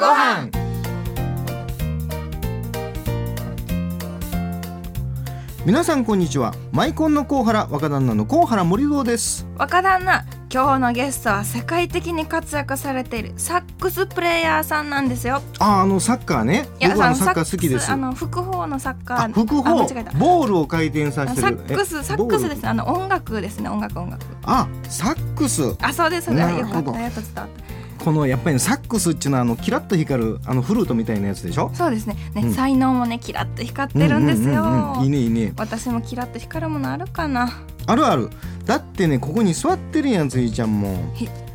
ごはん。皆さんこんにちは。マイコンのコウハラ若旦那のコウハラ森堂です。若旦那今日のゲストは世界的に活躍されているサックスプレイヤーさんなんですよ。ああのサッカーね。僕あのサッカー好きです。あの複方のサッカー。複方？ボールを回転させてるサックスサックスですあの音楽ですね。音楽音楽。あサックス。あそうですそうです。よかった。やっと伝わったこのやっぱり、ね、サックスっていうのはあのキラッと光るあのフルートみたいなやつでしょ？そうですね。ね、うん、才能もねキラッと光ってるんですよ、うんうん、いいねいいね。私もキラッと光るものあるかな。あるある。だってねここに座ってるやんついちゃんも。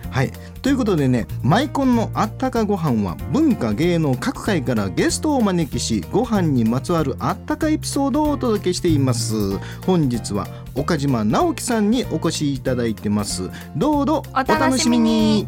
はい。ということでねマイコンのあったかご飯は文化芸能各界からゲストをお招きしご飯にまつわるあったかエピソードをお届けしています。本日は岡島直樹さんにお越しいただいてます。どうぞお楽しみに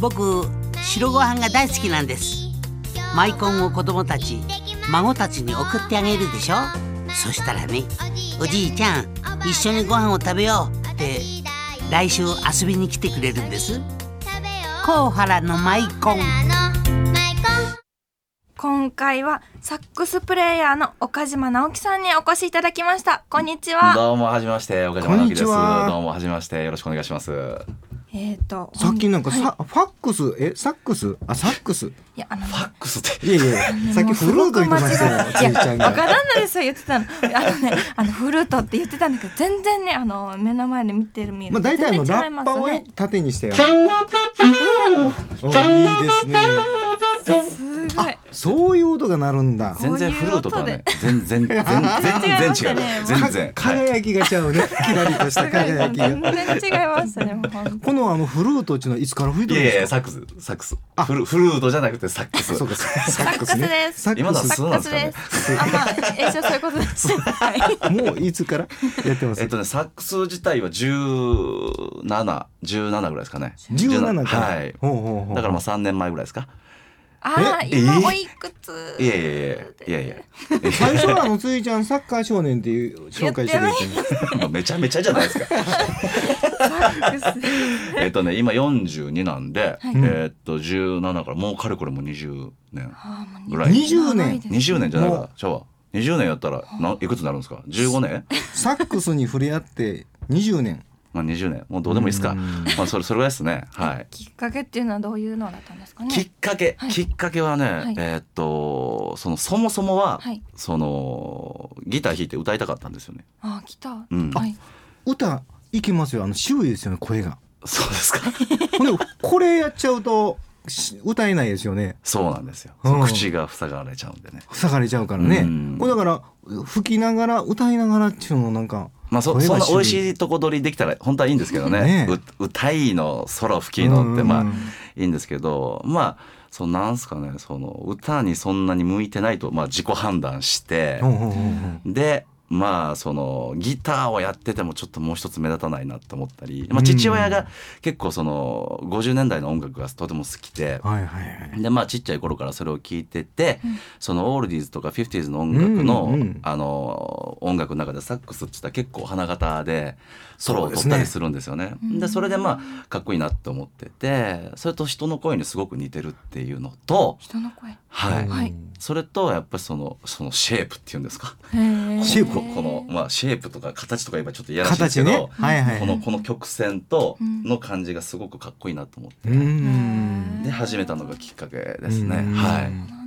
僕白ご飯が大好きなんです。マイコンを子供たち孫たちに送ってあげるでしょ？そしたらねおじいちゃん一緒にご飯を食べようって来週遊びに来てくれるんです。甲原のマイコン今回はサックスプレイヤーの岡島直樹さんにお越しいただきました。こんにちは。どうもはじめまして岡島直樹です。どうもはじめまして。よろしくお願いしますえっ、ー、とさっきなんかさ、はい、ファックス？えサックス？あサックス？いやあのファックスって。いやいやさっきフルート言ってましたよちいちゃんが。若旦那ですよ言ってたの。あのねあのフルートって言ってたんだけど全然ねあの目の前で見てる見る。まあ大体あのラッパを縦にしてよ。おいいですねそういう音が鳴るんだ。全然フルートとはね全然全然全然違う。全然。輝きがちゃうね。キラリとした輝きが。全然違いますねこのあのフルートっていうのはいつから吹いてるんですか？サックス。サックス。フルフルートじゃなくてサックス。そうかサックスね。今のは素なんですかね？あまあ 一応そういうことで。すもういつからやってます？えっとねサックス自体は十七十七ぐらいですかね。十七はい。だからまあ三年前ぐらいですかああ、今おいくついやいやいやいやいや。最初はあのついちゃんサッカー少年っていう紹介してくれて めちゃめちゃじゃないですか。えっとね今42なんで、はい、えっと17からもうかれこれも20年。ぐらい。20年。20年じゃないか。シャワー20年やったらないくつになるんですか？15年？サックスに触れ合って20年まあ、20年。もうどうでもいいですか、まあ、それそれぐらいですね、はい、きっかけっていうのはどういうのだったんですかね。きっかけ、はい、きっかけはね、はい、えー、っとそのそもそもは、はい、そのギター弾いて歌いたかったんですよね。あギター、うん、はい、歌いきますよ。あの周囲ですよね声が。そうですか。これやっちゃうと歌えないですよね。そうなんですよ、うん、口が塞がれちゃうんでね。塞がれちゃうからね、うん、これだから吹きながら歌いながらっていうのもなんかまあそそんな美味しいとこ取りできたら本当はいいんですけどね。ね歌いのソロ吹きのってまあいいんですけどまあそのなんすかねその歌にそんなに向いてないとまあ自己判断してでまあそのギターをやっててもちょっともう一つ目立たないなと思ったり、まあ、父親が結構その50年代の音楽がとても好きで、でまあちっちゃい頃からそれを聞いてて、そのオールディーズとかフィフティーズの音楽の、あの音楽の中でサックスって言ったら結構花形でソロを取ったりするんですよね。でそれでまあかっこいいなって思っててそれと人の声にすごく似てるっていうのと人の声。はい、はい、それとやっぱりそのそのシェイプっていうんですか。シェイプこの、まあ、シェイプとか形とか今ちょっと嫌らしいですけど、ね。はいはい、このこの曲線との感じがすごくかっこいいなと思って、で始めたのがきっかけですね。はい。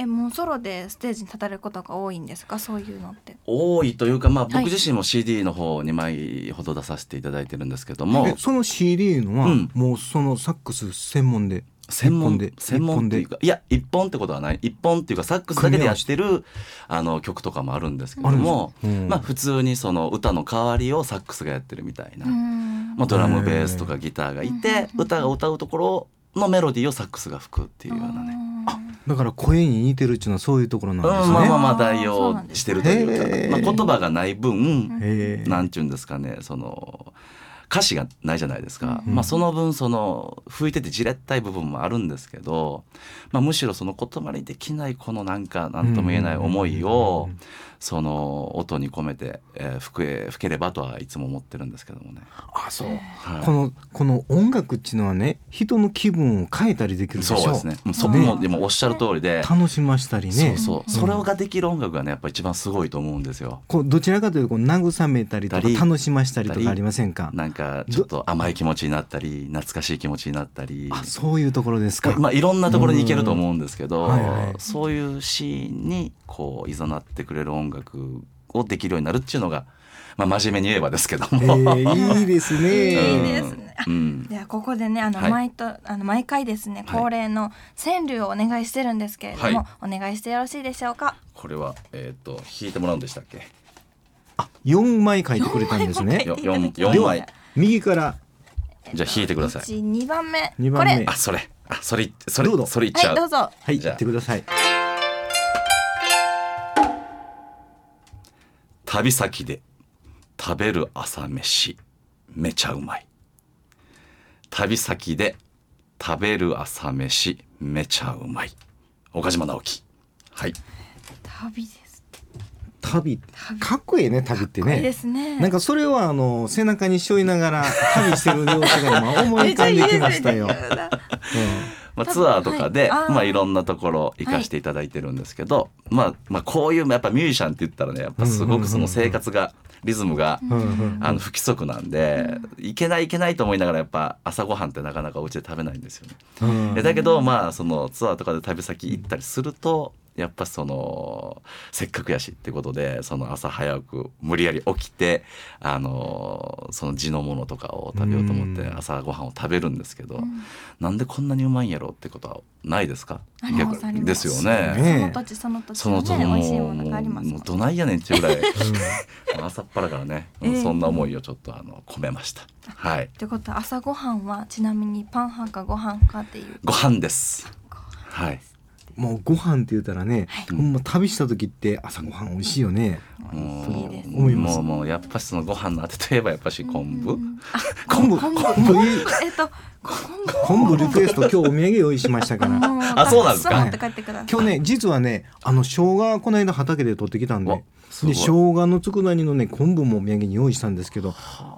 えもうソロでステージに立たれることが多いんですか？そういうのって。多いというかまあ僕自身も CD の方2枚ほど出させてい。ただいてるんですけども、その CD のは、もうそのサックス専門で専門で専門っていうかいや一本ってことはない。一本っていうかサックスだけでやってるあの曲とかもあるんですけども、うん。まあ普通にその歌の代わりをサックスがやってるみたいな、うん。まあ、ドラムベースとかギターがいてうん。歌が歌うところのメロディーをサックスが吹くっていうようなね。だから声に似てるっていうのはそういうところなんですね。うん、まあまあまあ代用してるというか、まあ、言葉がない分、なんちゅうんですかねその歌詞がないじゃないですか、うん。まあ、その分その吹いててじれったい部分もあるんですけど、まあ、むしろその言葉にできないこのなんか何とも言えない思いをその音に込めて、えー吹け吹ければとはいつも思ってるんですけどもね。あそう。はい。このこの音楽っていうのはね人の気分を変えたりできるでしょそうですね。もうそこね。もでもおっしゃる通りで、楽しましたりね。そうそう、ん。それができる音楽がねやっぱ一番すごいと思うんですよ。こうどちらかというとこう慰めたりとか楽しましたりとかありませんか？なんかちょっと甘い気持ちになったり懐かしい気持ちになったり。あそういうところですか、まあ、いろんなところに行けると思うんですけど、うん。はいはい。そういうシーンにこういざなってくれる音楽をできるようになるっていうのが、まあ、真面目に言えばですけどえも。ー、いいですね、いいですね。あうん。ではここでねあの、はい。毎とあの毎回ですねはい。恒例の川柳をお願いしてるんですけれども、お願いしてよろしいでしょうか？これは、えっ、と弾いてもらうんでしたっけ？4枚書いてくれたんですね。四四枚。右から。じゃあ弾いてください。一二番目。二番目。これ。あそれ。あそれそれどうぞ。それいっちゃう、はいどうぞ。はいじゃあ。言ってください旅先で食べる朝飯めちゃうまい。旅先で食べる朝飯めちゃうまい。岡島直樹。はい。旅です旅。旅。かっこいいね旅ってこれでねすね。なんかそれはあの背中に背負いながら旅してる様子が今思い浮かんできましたよ。めっちゃいいですねまあ、ツアーとかで、はいまあ、いろんなところ行かせていただいてるんですけど、まあ、まあこういうやっぱミュージシャンって言ったらねやっぱすごくその生活がリズムがあの不規則なんでいけないいけないと思いながらやっぱ朝ごはんってなかなかお家で食べないんですよね。だけどまあそのツアーとかで旅先行ったりするとやっぱそのせっかくやしってことでその朝早く無理やり起きてあのその地のものとかを食べようと思ってうん。朝ごはんを食べるんですけど、ん。なんでこんなにうまいんやろってことはないですか？ありますあります。ですよね。ねその土地その土地そのね美も味しいものうがありますどないやねんっていうぐらいうん。朝っぱらからね、ええ。そんな思いをちょっとあの込めました。はい、ということは朝ごはんはちなみにパン派かご飯かっていう。ご飯です。はい。もうご飯って言ったらね、い。ほんま旅した時って朝ごはん美味しいよね。思います。もうもうやっぱしそのご飯のあてといえばやっぱし昆布？昆布昆布。えっと昆布。昆布リクエスト今日お土産用意しましたから。もあそうなんですか？今日ね実はねあの生姜この間畑で取ってきたんでで生姜の佃煮のね昆布もお土産に用意したんですけど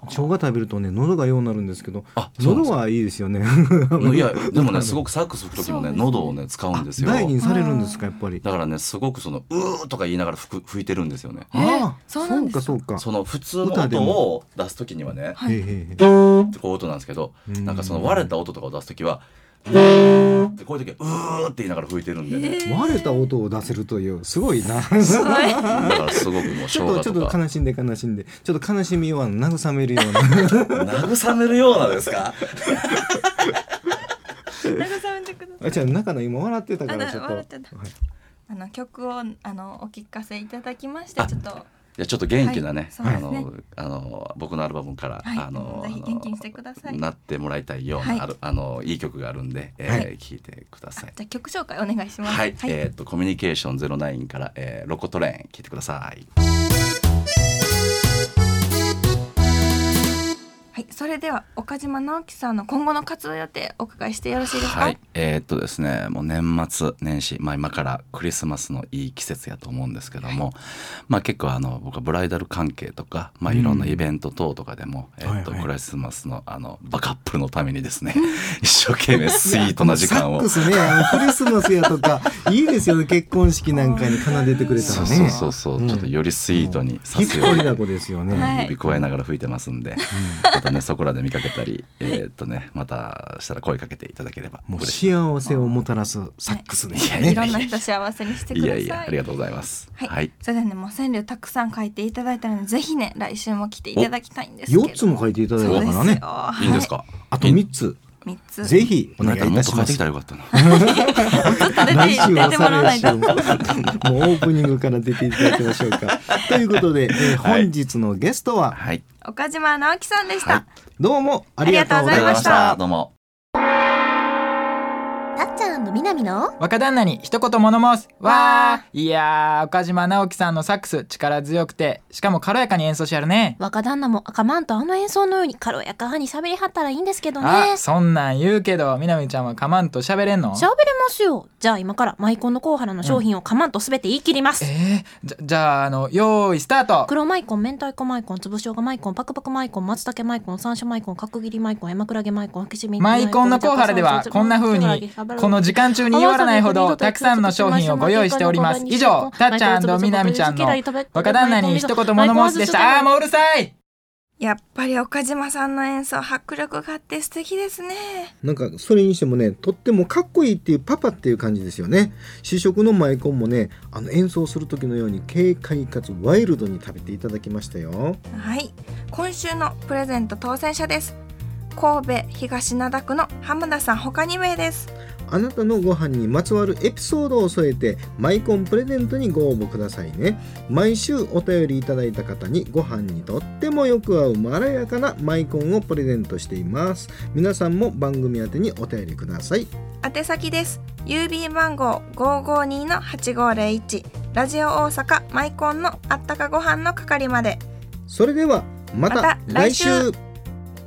生姜食べるとね喉がようになるんですけどあ喉はいいですよね。いやでもね すごくサックス吹く時もね喉をね使うんですよ。大事にされるんですかやっぱり。だからねすごくそのうーとか言いながら吹く吹いてるんですよね。えーああそうか？そうかその普通の歌で音も。を出す時にはね、はい。こう音なんですけど、うん。なんかその割れた音とかを出す時は、こういう時はうーって言いながら吹いてるんでね。割れた音を出せるというすごいな。だからすごくもう生ちょっとちょっ姜と悲しんで悲しんで。ちょっと悲しみをあの慰めるような。慰めるようなですか？慰めてください。あじゃあ中の今笑ってたかあらちょっと。あの曲をあのお聞かせいただきましてあちょっといやちょっと元気なね、はいそうですね。あのあの僕のアルバムから、はいあの元気にしてください。なってもらいたいような、はい。あるあのいい曲があるんで、えーはい。聞いてください。じゃあ曲紹介お願いします。はい、えっ、とコミュニケーションゼロナインから、えー、ロコトレーン聞いてください。はい、それでは岡島直樹さんの今後の活動予定お伺いしてよろしいですか？はい、えーっとですねもう年末年始、まあ、今からクリスマスのいい季節やと思うんですけども、まあ、結構あの僕はブライダル関係とか、まあ、いろんなイベント等とかでも、えーっとはいはいクリスマスのあのバカップルのためにですね一生懸命スイートな時間を。ねクリスマスやとか いいですよね結婚式なんかに奏でてくれたそうらね。そうそうそう、うんちょっとよりスイートにさせように張りだこですよね、はい指加えながら吹いてますんで、またねそこらで見かけたり、えーっとねまたしたら声かけていただければもう幸せをもたらすサックスですよね、い。ろんな人幸せにしてください。いやいやありがとうございます。はい、はい。それではねもう川柳たくさん書いていただいたのでぜひね来週も来ていただきたいんですけど。4つも書いていただいたからね。い。いんですか。あと3つ三つ。ぜひお願いいたしますたらよかったな。来週は出てもらわないと再来週ももうオープニングから出ていただきましょうか。ということで、えーはい。本日のゲストははい。岡島直樹さんでした、はい。どうもありがとうございました。どうも。たっちゃんみなみの？若旦那に一言物申す。わー。いやー岡島直樹さんのサックス力強くてしかも軽やかに演奏しはるね。若旦那も赤マンとあの演奏のように軽やかに喋りはったらいいんですけどね。あそんなん言うけどみなみちゃんはかまんと喋れんの？喋れますよ。じゃあ今からマイコンのコウハラの商品をかまんとすべて言い切ります、えー、じゃじゃああのよーいスタート。黒マイコン明太子マイコン粒しょうがマイコンパクパクマイコン松茸マイコン山椒マイコン角切りマイコン山クラゲマイコンマイコンのコウハラではこんな風にこの時間中に言わらないほどたくさんの商品をご用意しております。以上たっちゃんみなみちゃんの若旦那に一言物申すでした。あーもううるさいやっぱり岡島さんの演奏迫力があって素敵ですね。なんかそれにしてもねとってもかっこいいっていうパパっていう感じですよね。試食のマイコンもねあの演奏する時のように軽快かつワイルドに食べていただきましたよ。はい。今週のプレゼント当選者です。神戸東灘区の浜田さん他2名ですあなたのご飯にまつわるエピソードを添えてマイコンプレゼントにご応募くださいね。毎週お便りいただいた方にご飯にとってもよく合うまろやかなマイコンをプレゼントしています。皆さんも番組宛てにお便りください。宛先です。郵便番号552-8501ラジオ大阪マイコンのあったかご飯の係まで。それではまたまた来週。来週。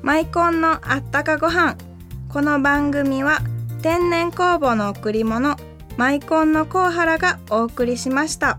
マイコンのあったかご飯。この番組は天然酵母の贈り物マイコンのコウハラがお送りしました。